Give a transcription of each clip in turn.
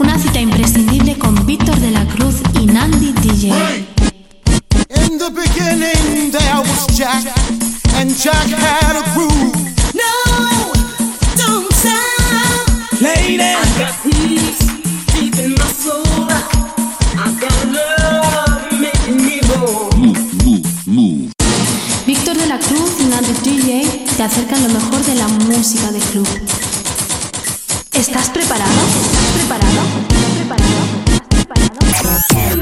Una cita imprescindible con Víctor de la Cruz y Nandi DJ. In the beginning there was Jack, and Jack had a groove. No, don't stop. Lady, I got peace deep in my soul. I got love making me whole. Víctor de la Cruz y Nandi DJ te acercan lo mejor de la música de club. ¿Estás preparado?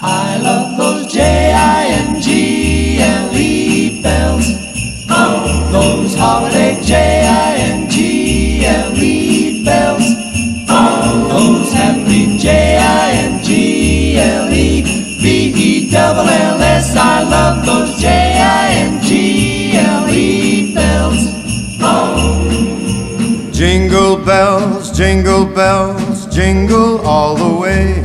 I love those J-I-N-G-L-E bells. Oh, those holiday J-I-N-G-L-E bells. Oh, those happy J-I-N-G-L-E B-E-double-L-S. I love those J-I-N-G-L-E bells. Oh. Jingle bells, jingle bells, jingle all the way.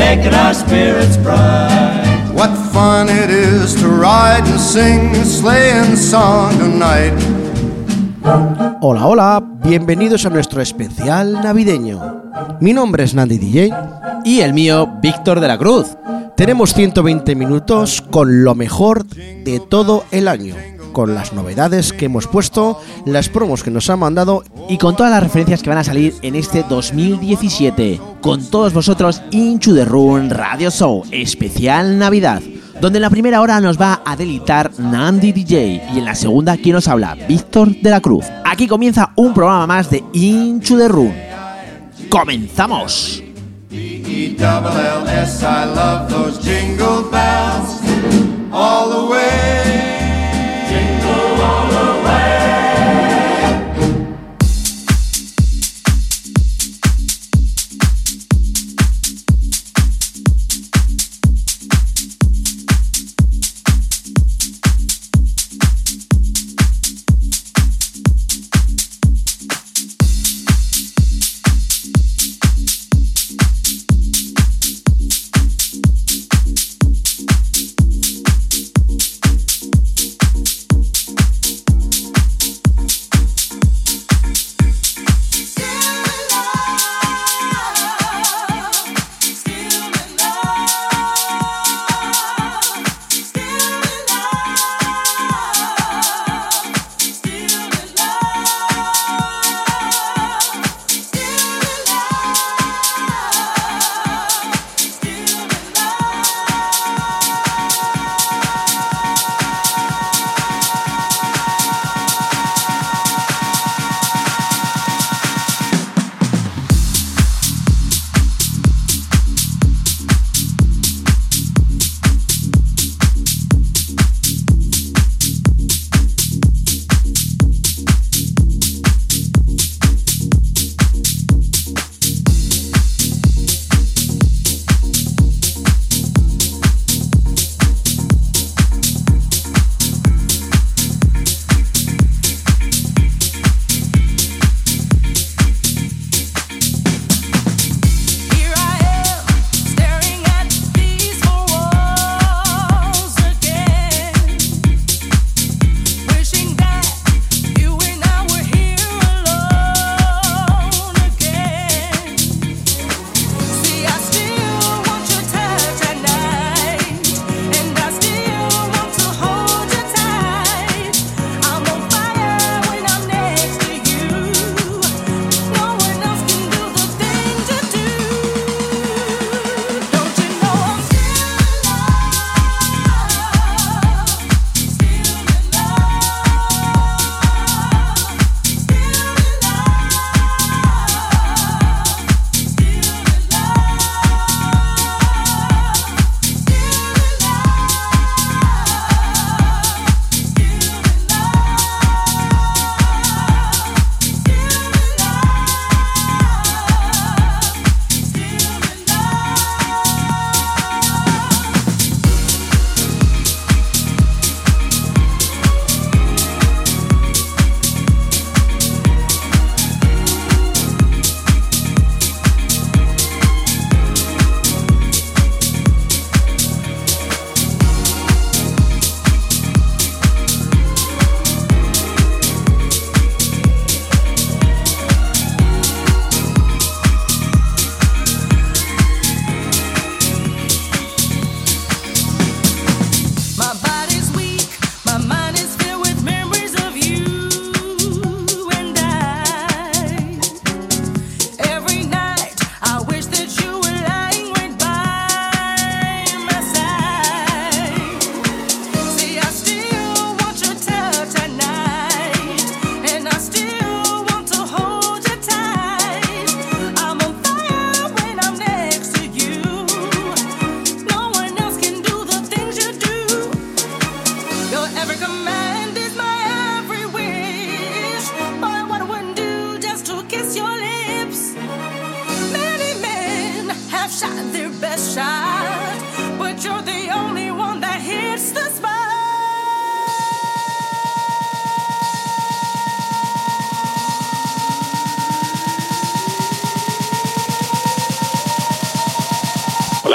making our spirits bright. What fun it is to ride and sing a sleighing song tonight. Hola, hola, bienvenidos a nuestro especial navideño. Mi nombre es Nandi DJ. Y el mío, Víctor de la Cruz. Tenemos 120 minutos con lo mejor de todo el año, con las novedades que hemos puesto, las promos que nos han mandado Y con todas las referencias que van a salir en este 2017. Con todos vosotros, Into the Run Radio Show, especial Navidad. Donde en la primera hora nos va a delitar Nandi DJ y en la segunda, ¿quién nos habla? Víctor de la Cruz. Aquí comienza un programa más de Into the Run. ¡Comenzamos! B-E-double-L-S,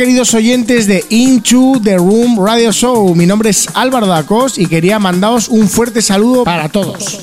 Queridos oyentes de Into the Room Radio Show, mi nombre es Álvaro Dacos y quería mandaros un fuerte saludo para todos.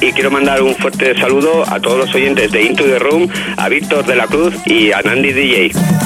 Y quiero mandar un fuerte saludo a todos los oyentes de Into the Room, a Víctor de la Cruz y a Nandi DJ.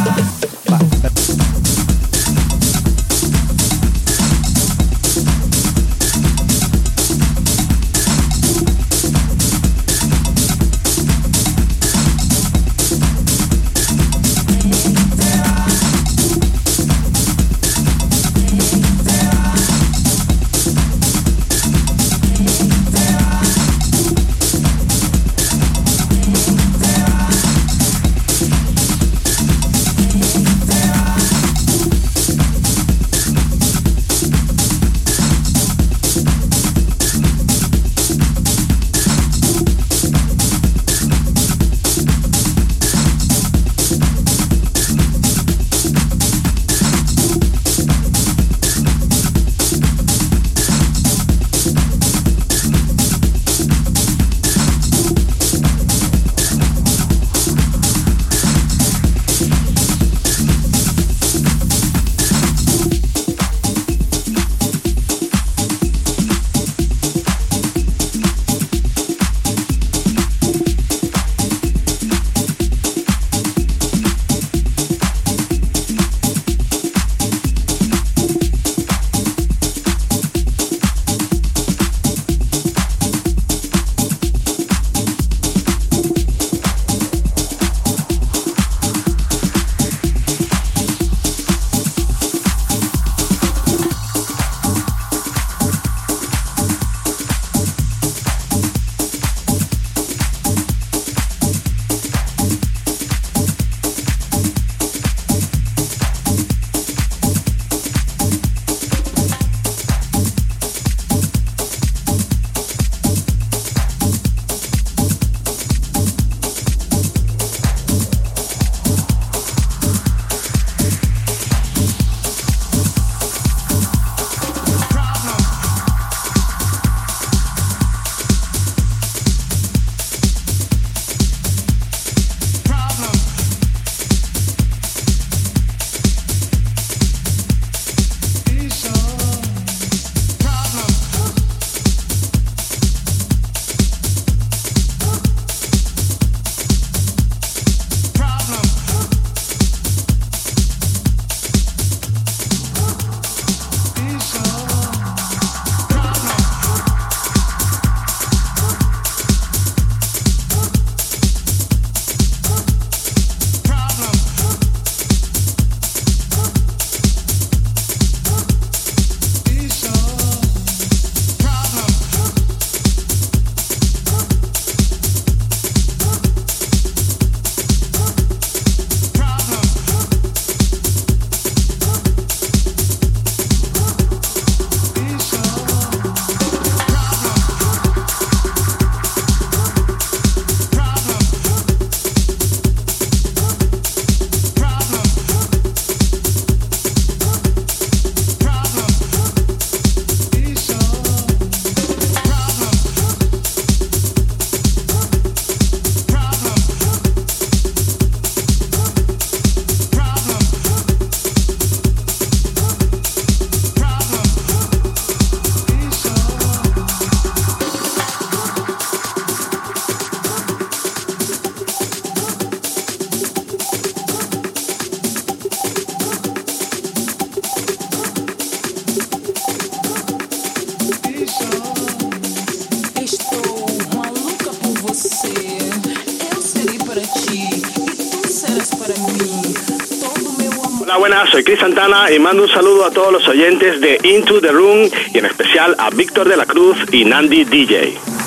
Hola, buenas, soy Chris Santana y mando un saludo a todos los oyentes de Into the Room y en especial a Víctor de la Cruz y Nandi DJ.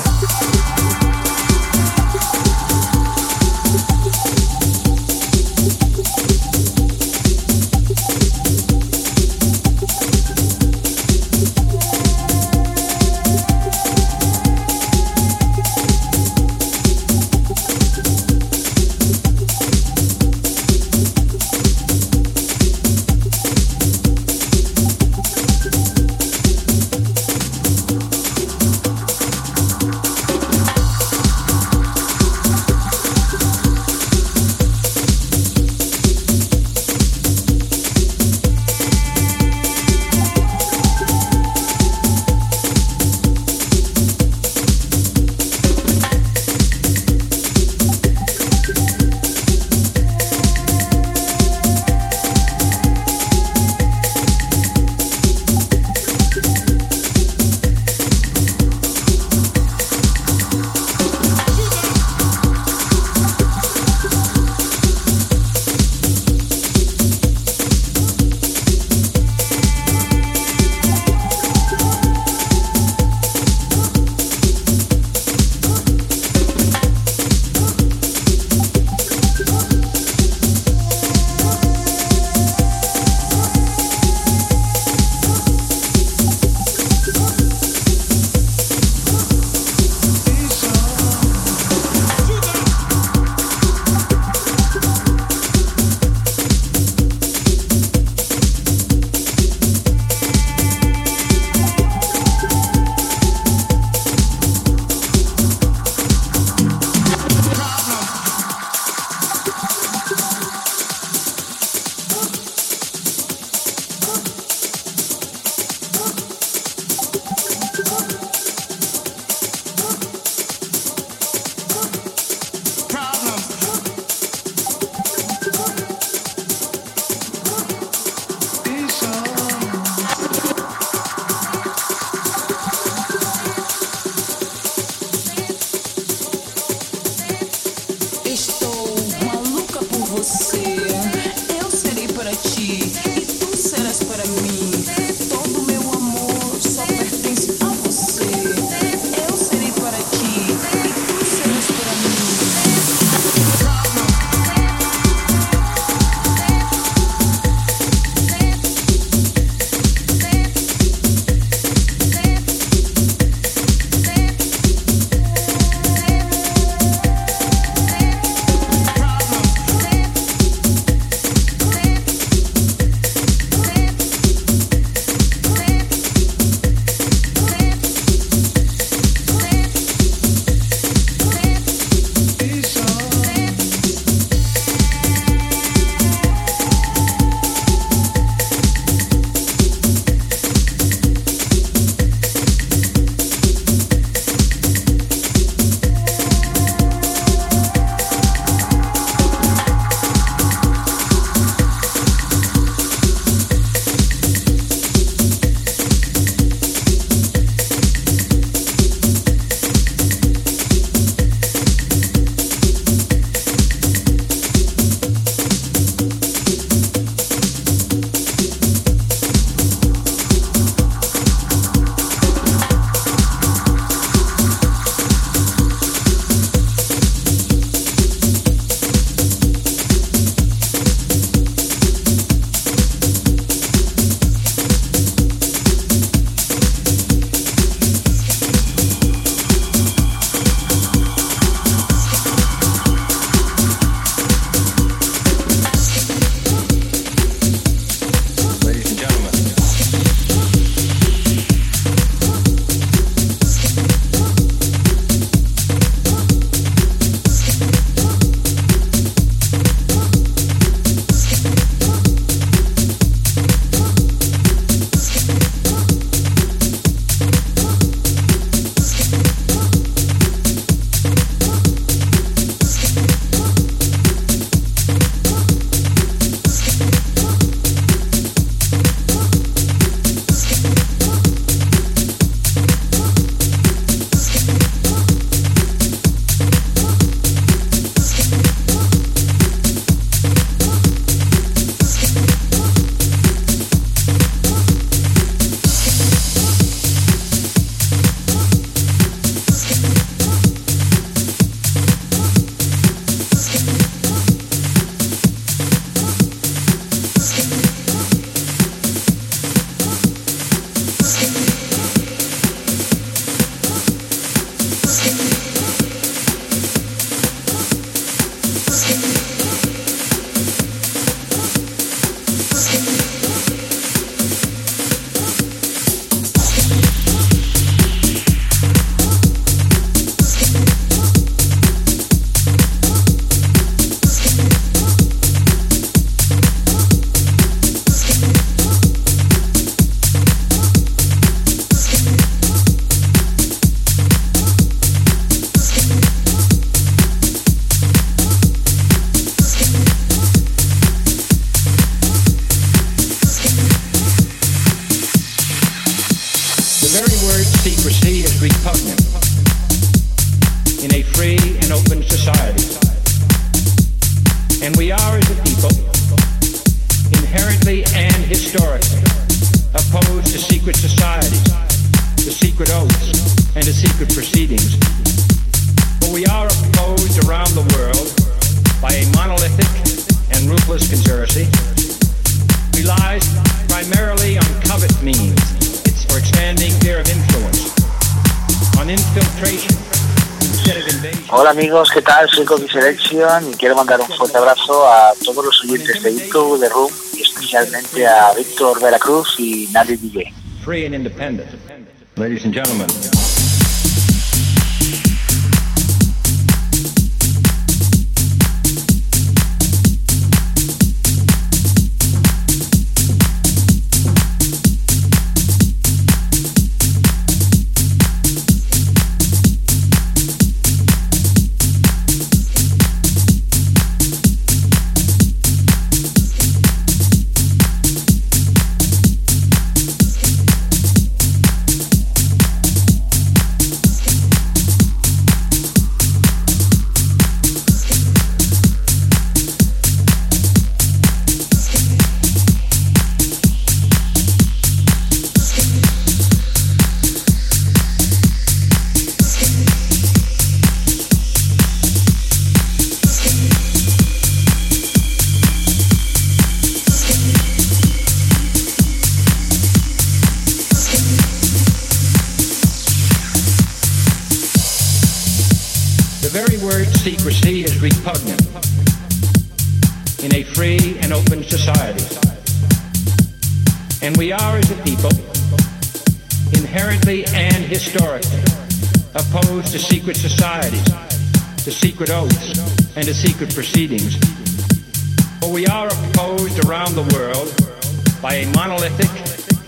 Coqui Selection y quiero mandar un fuerte abrazo a todos los oyentes de YouTube, de Room y especialmente a Víctor de la Cruz y Nadie DJ. free and independent. Ladies and gentlemen, secret oaths, and to secret proceedings. But we are opposed around the world by a monolithic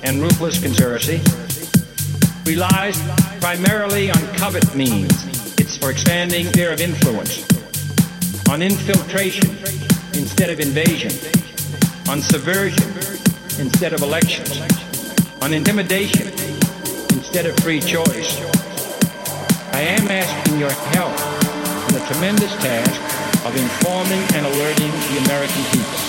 and ruthless conspiracy relies primarily on covert means. It's for expanding sphere of influence, on infiltration instead of invasion, on subversion instead of elections, on intimidation instead of free choice. I am asking your help tremendous task of informing and alerting the American people.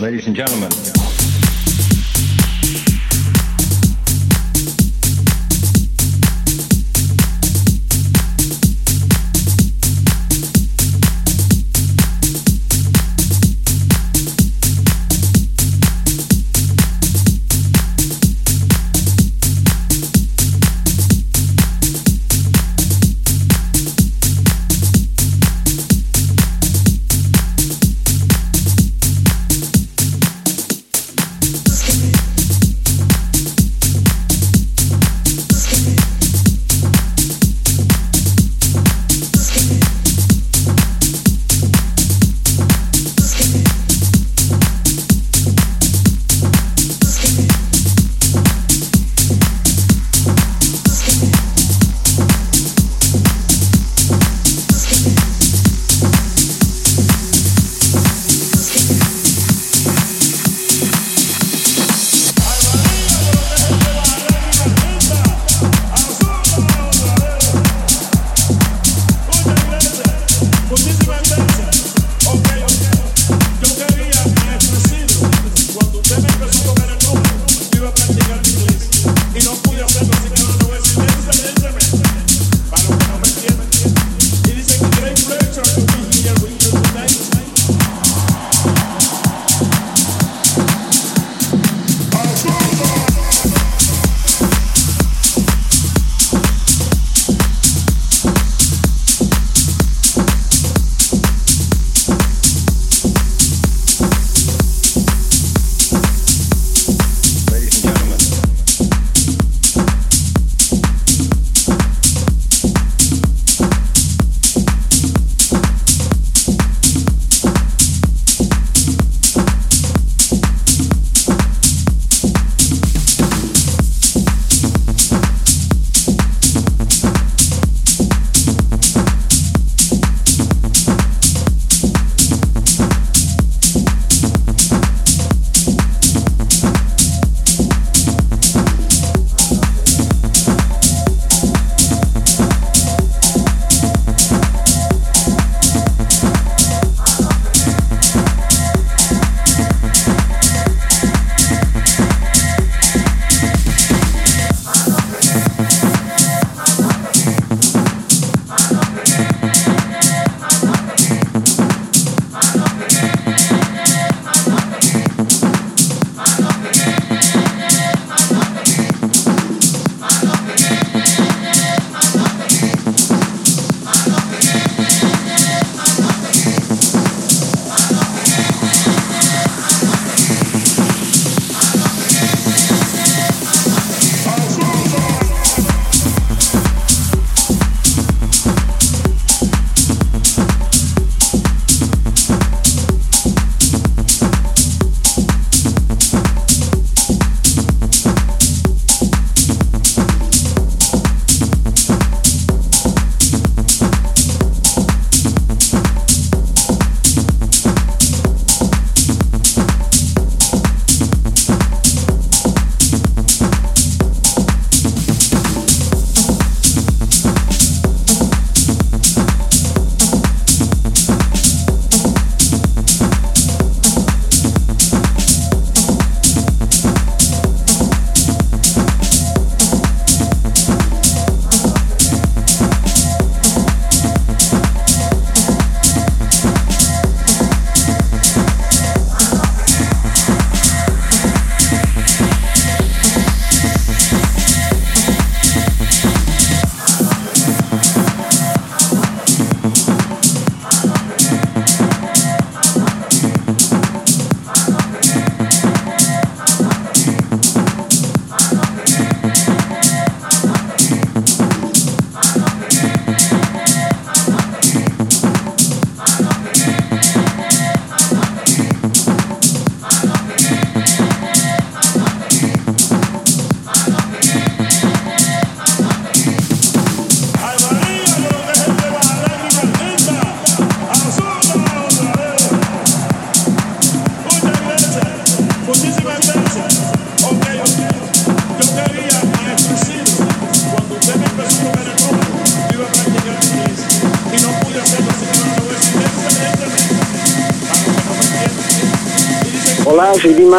Ladies and gentlemen,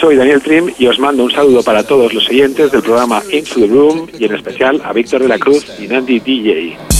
Soy Daniel Trim y os mando un saludo para todos los oyentes del programa Into the Room y en especial a Víctor de la Cruz y Nandy DJ.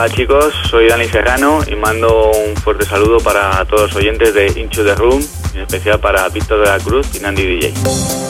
Hola chicos, soy Dani Serrano y mando un fuerte saludo para todos los oyentes de Into the Room, en especial para Víctor de la Cruz y Nandy DJ.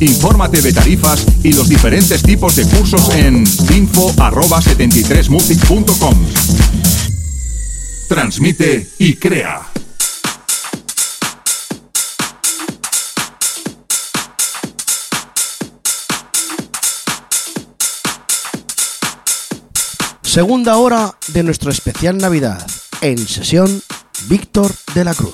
Infórmate de tarifas y los diferentes tipos de cursos en info@73music.com. Transmite y crea. Segunda hora de nuestro especial Navidad. En sesión, Víctor de la Cruz.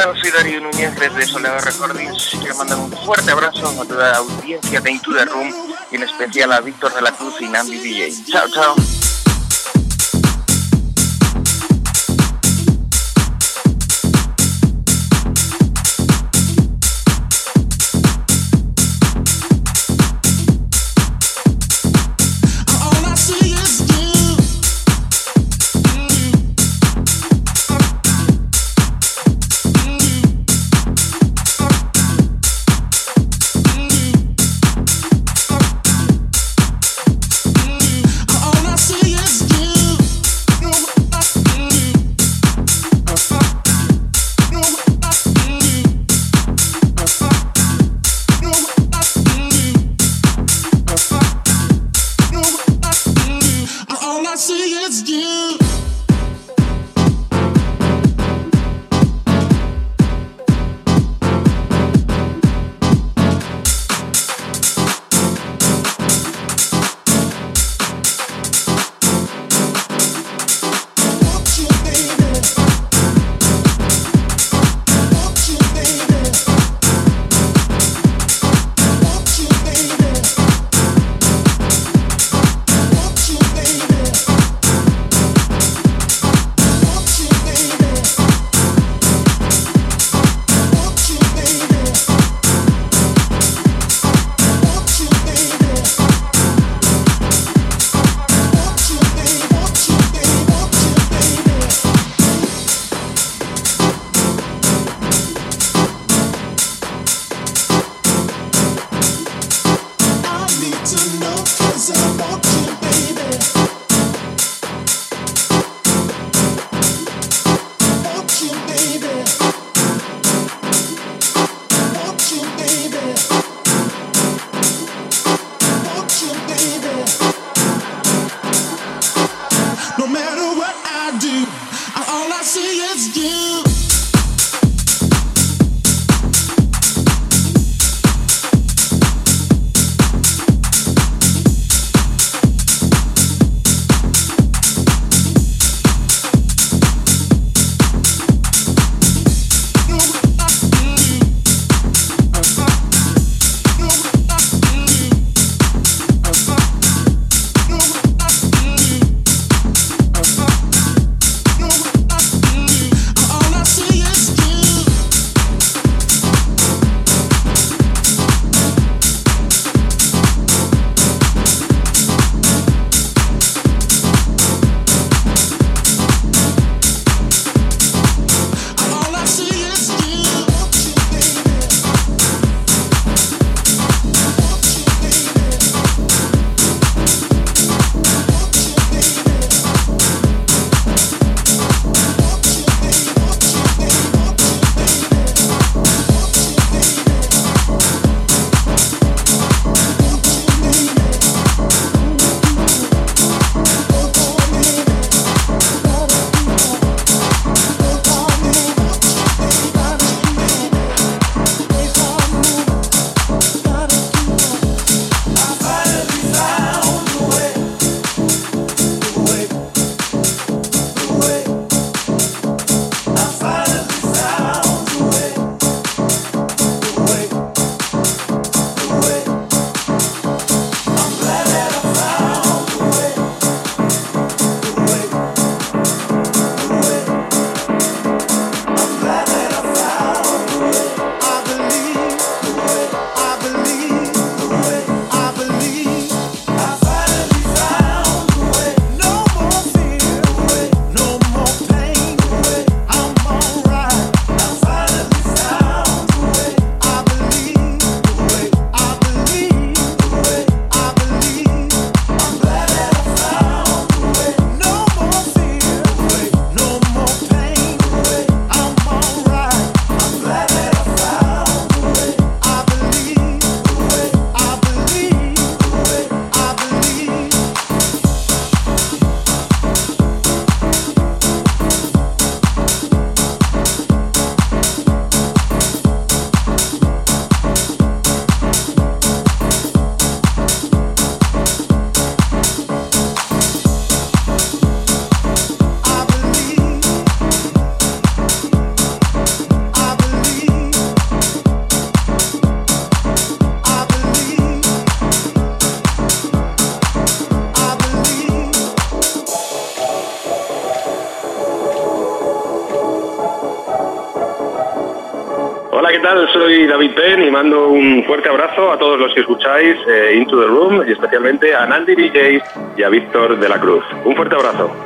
Amigos, ¿qué tal? Soy Darío Núñez desde Soledad Recordings. Quiero mandar un fuerte abrazo a toda la audiencia de Into the Room y en especial a Víctor de la Cruz y Nandi DJ. Chao, chao. tal? Soy David Penn y mando un fuerte abrazo a todos los que escucháis eh, Into the Room y especialmente a Nandi DJ y a Víctor de la Cruz. Un fuerte abrazo.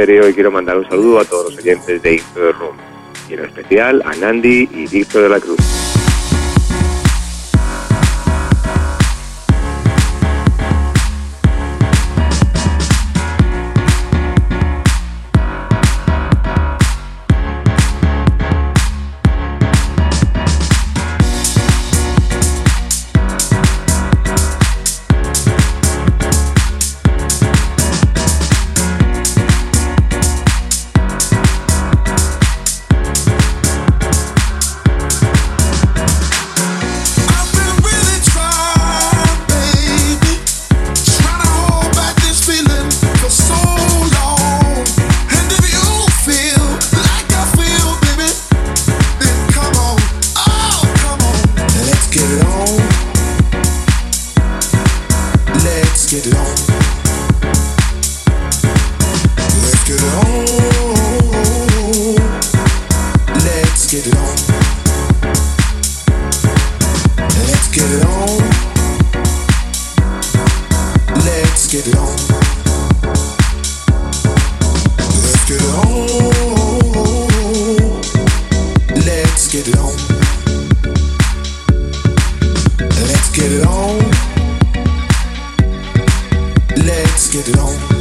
Estéreo quiero mandar un saludo a todos los oyentes de Into the Room y en especial a Nandi y Víctor de la Cruz. get it on.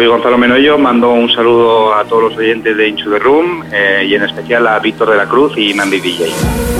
soy Gonzalo Menoyo, mando un saludo a todos los oyentes de Inchu de Room eh, y en especial a Víctor de la Cruz y Mandy DJ.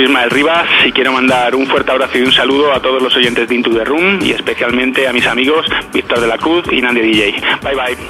Soy Ismael Rivas y quiero mandar un fuerte abrazo y un saludo a todos los oyentes de Into the Room y especialmente a mis amigos Víctor de la Cruz y Nandy DJ. Bye bye.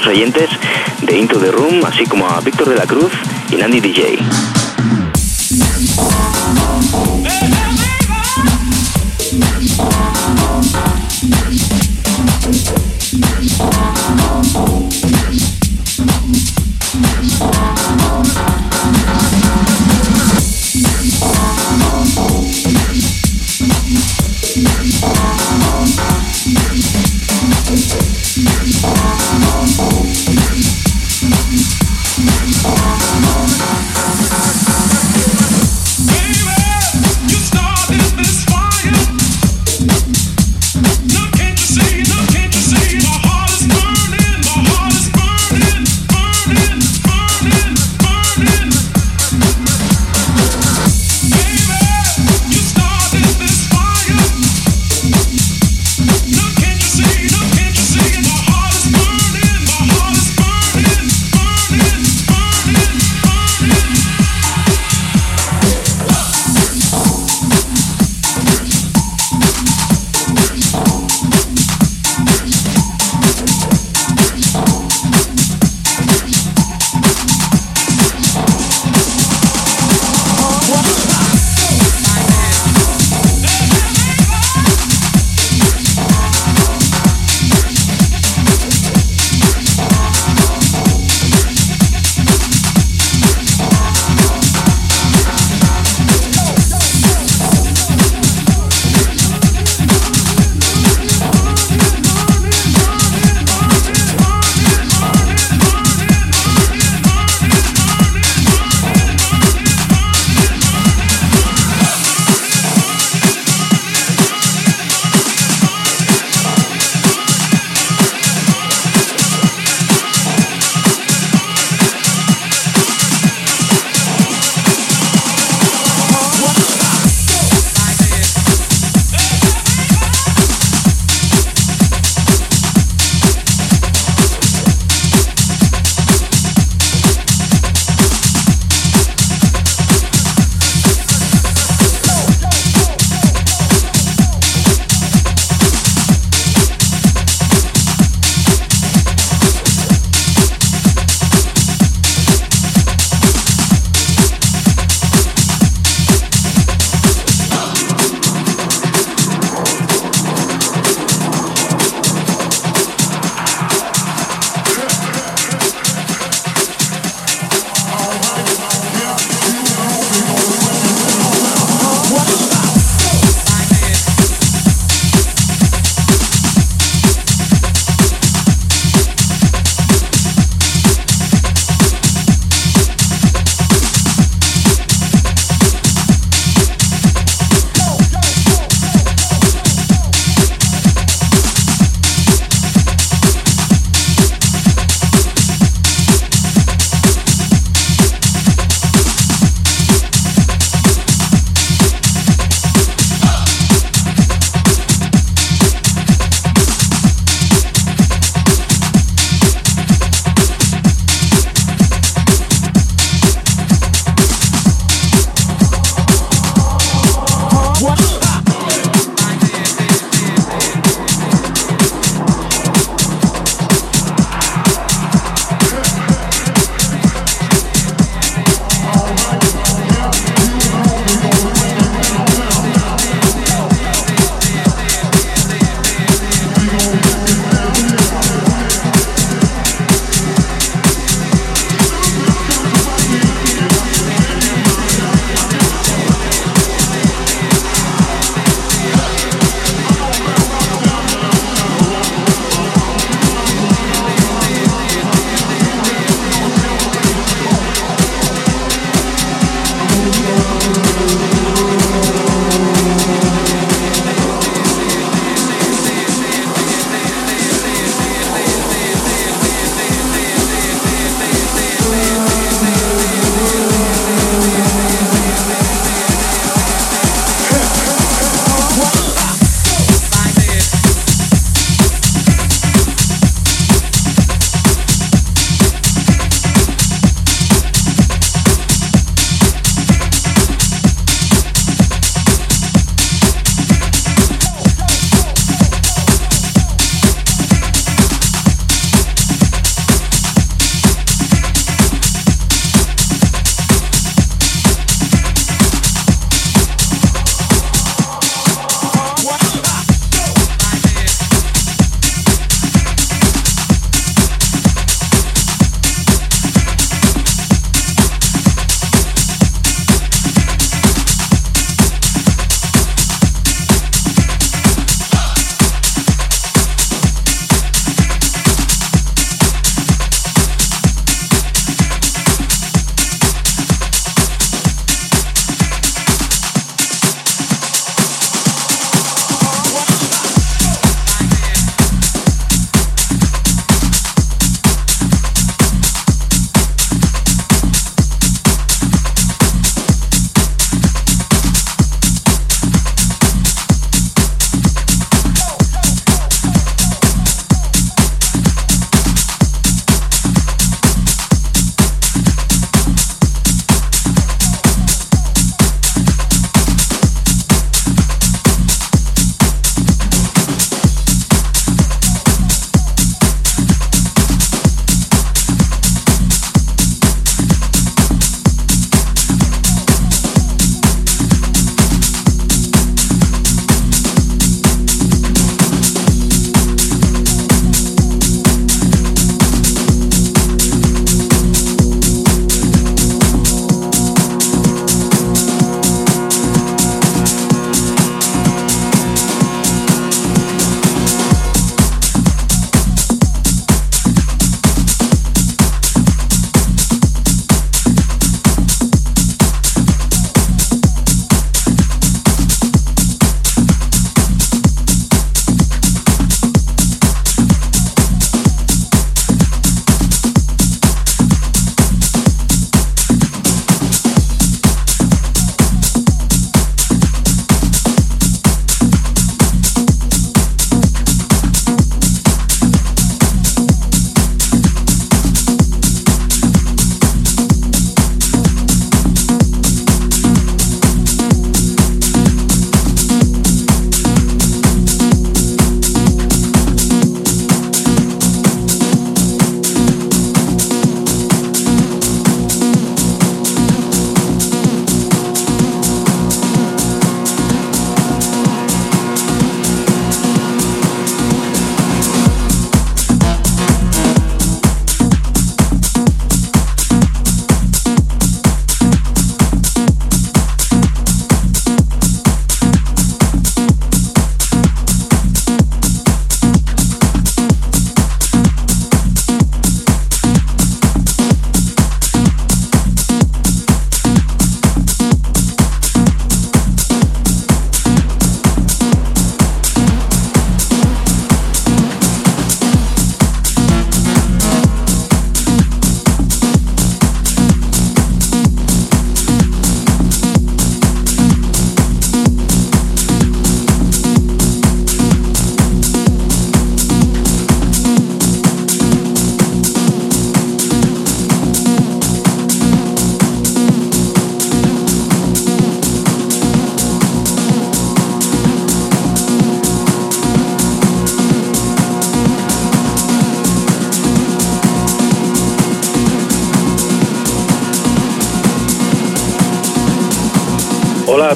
Los oyentes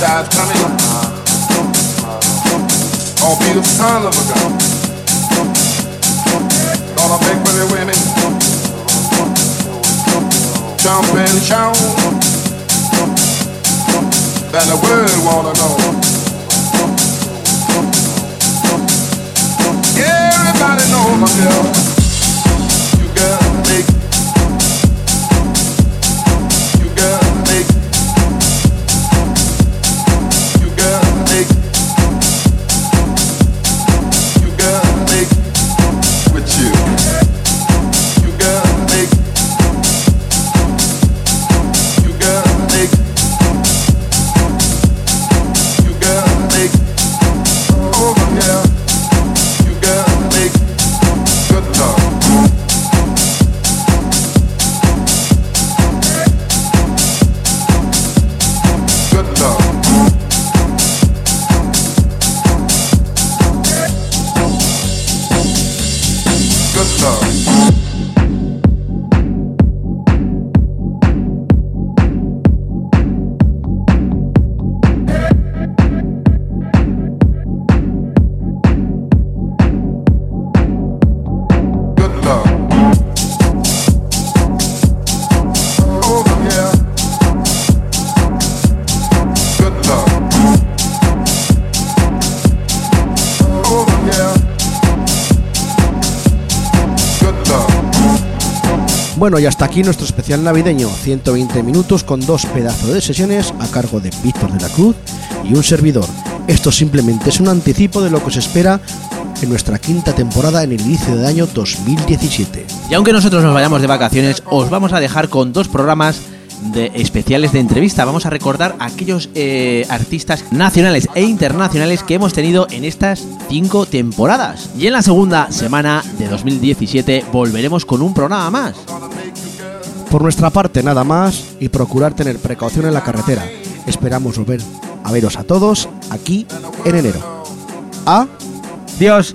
size coming. Or be the son of a gun. All of big pretty women. Jump and shout. That the world wanna know. Everybody knows my girl. Bueno, y hasta aquí nuestro especial navideño, 120 minutos con dos pedazos de sesiones a cargo de Víctor de la Cruz y un servidor. Esto simplemente es un anticipo de lo que os espera en nuestra quinta temporada en el inicio del año 2017. Y aunque nosotros nos vayamos de vacaciones, os vamos a dejar con dos programas de especiales de entrevista. Vamos a recordar aquellos eh, artistas nacionales e internacionales que hemos tenido en estas cinco temporadas. Y en la segunda semana de 2017 volveremos con un programa más. Por nuestra parte nada más y procurar tener precaución en la carretera. Esperamos volver a veros a todos aquí en enero. A Dios.